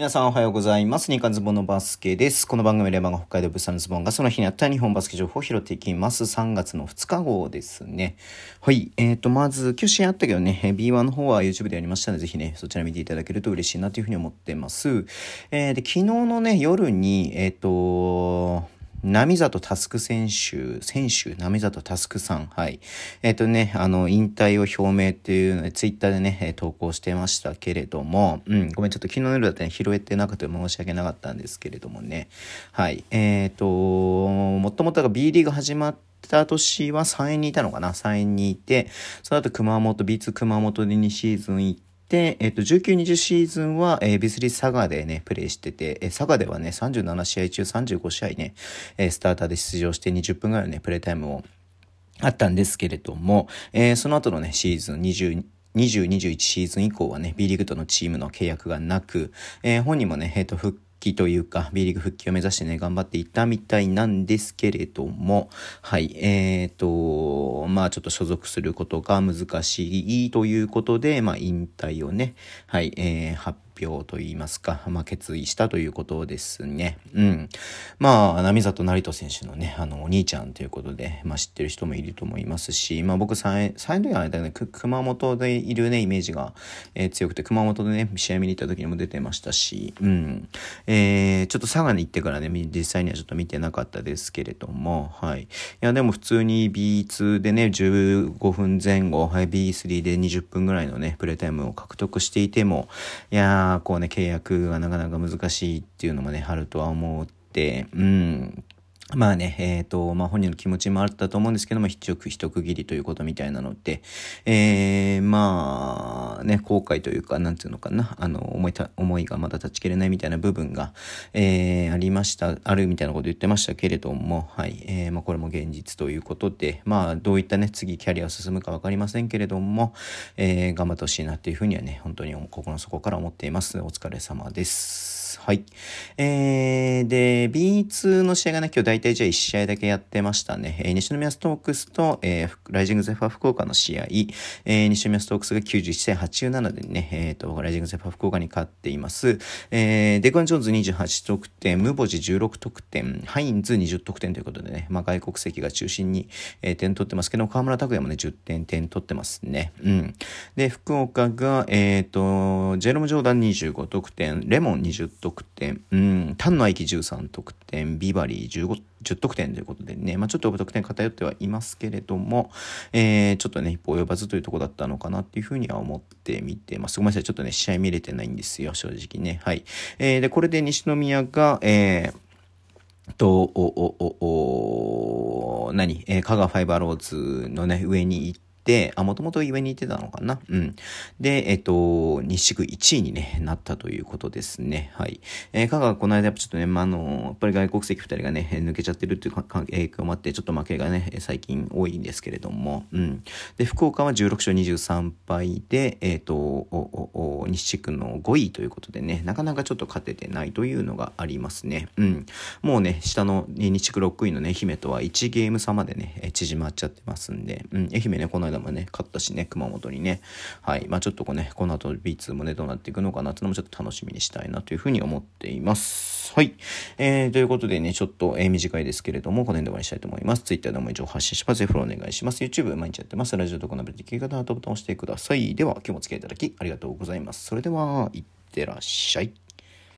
皆さんおはようございます。日刊ズボンのバスケです。この番組レバーが北海道物産のズボンがその日にあった日本バスケ情報を拾っていきます。3月の2日号ですね。はい。えっ、ー、と、まず、今日試合あったけどね、B1 の方は YouTube でやりましたので、ぜひね、そちら見ていただけると嬉しいなというふうに思ってます。えー、で、昨日のね、夜に、えっ、ー、と、波里佑選手、選手、波里佑さん、はい。えっ、ー、とね、あの、引退を表明っていうので、ツイッターでね、投稿してましたけれども、うん、ごめん、ちょっと昨日の夜だったね、拾えてなくて申し訳なかったんですけれどもね。はい。えっ、ー、と、もともとが B リーグ始まって、た年は3円にいたのかな ?3 円にいて、その後熊本、B2 熊本で2シーズン行っ、で、えっと、19、20シーズンは、えー、ビスリー佐賀でね、プレイしてて、えー、佐賀ではね、37試合中35試合ね、えー、スターターで出場して20分ぐらいのね、プレイタイムをあったんですけれども、えー、その後のね、シーズン20、20、21シーズン以降はね、B リーグとのチームの契約がなく、えー、本人もね、えっ、ー、と、復帰というか、B リーグ復帰を目指してね、頑張っていたみたいなんですけれども、はい、えっ、ー、と、まあちょっと所属することが難しいということで、まあ引退をね、はい、えー、発表といいますか、まあ、決意したということですね。うん。まあ、波里成人選手のね、あの、お兄ちゃんということで、まあ、知ってる人もいると思いますし、まあ、僕、最初の間ね、熊本でいるね、イメージが、えー、強くて、熊本でね、試合見に行った時にも出てましたし、うん。えー、ちょっと佐賀に行ってからね、実際にはちょっと見てなかったですけれども、はい。いや、でも普通に B2 でね、ね15分前後、はい、B3 で20分ぐらいのね、プレータイムを獲得していても、いやー、こうね、契約がなかなか難しいっていうのもね、あるとは思って、うん、まあね、えっ、ー、と、まあ本人の気持ちもあったと思うんですけども、一区一区切りということみたいなので、えー、まあね、後悔というか、なんていうのかな、あの、思いた、思いがまだ断ち切れないみたいな部分が、えー、ありました、あるみたいなこと言ってましたけれども、はい、えー、まあこれも現実ということで、まあどういったね、次キャリアを進むかわかりませんけれども、えー、頑張ってほしいなっていうふうにはね、本当に心の底から思っています。お疲れ様です。。はい。えー、で、B2 の試合がね、今日大体じゃあ1試合だけやってましたね。えー、西宮ストークスと、えー、ライジングゼファー福岡の試合、えー、西宮ストークスが91対87でね、えっ、ー、と、ライジングゼファー福岡に勝っています。えー、デコン・ジョーンズ28得点、ムボジ16得点、ハインズ20得点ということでね、まあ、外国籍が中心に、えー、点取ってますけど、河村拓也もね、10点、点取ってますね。うん。で、福岡が、えっ、ー、と、ジェロム・ジョーダン25得点、レモン20得点、点。うん、タンの愛機13得点、ビバリー15、10得点ということでね、まあちょっと得点偏ってはいますけれども、えー、ちょっとね、一歩及ばずというとこだったのかなっていうふうには思ってみて。ます。ごめんなさい、ちょっとね、試合見れてないんですよ、正直ね。はい。えー、で、これで西宮が、えー、と、お、お、お、お、何？えー、香川ファイバーローズのね、上に行って、て、あ、もともと上に行ってたのかな？うん。で、えっと、西地区1位に、ね、なったということですね。はい。えー、香川この間やっぱちょっとね、まあ、あの、やっぱり外国籍2人がね、抜けちゃってるっていう影響もあって、ちょっと負けがね、最近多いんですけれども、うん。で、福岡は16勝23敗で、えっ、と、おお西地区の5位ということでね、なかなかちょっと勝ててないというのがありますね。うん。もうね、下の西地区6位のね、愛媛とは1ゲーム差までね、縮まっちゃってますんで、うん、愛媛ね、このもね、勝ったしね、熊本にね。はい。まあちょっとこうね、この後 B2 もね、どうなっていくのかなっていうのもちょっと楽しみにしたいなというふうに思っています。はい。えー、ということでね、ちょっと、えー、短いですけれども、この辺で終わりにしたいと思います。Twitter でも以上発信します。フォローお願いします。YouTube 毎日やってます。ラジオとこのべできる方はボタンを押してください。では、今日もお付き合いいただきありがとうございます。それでは、いってらっしゃい。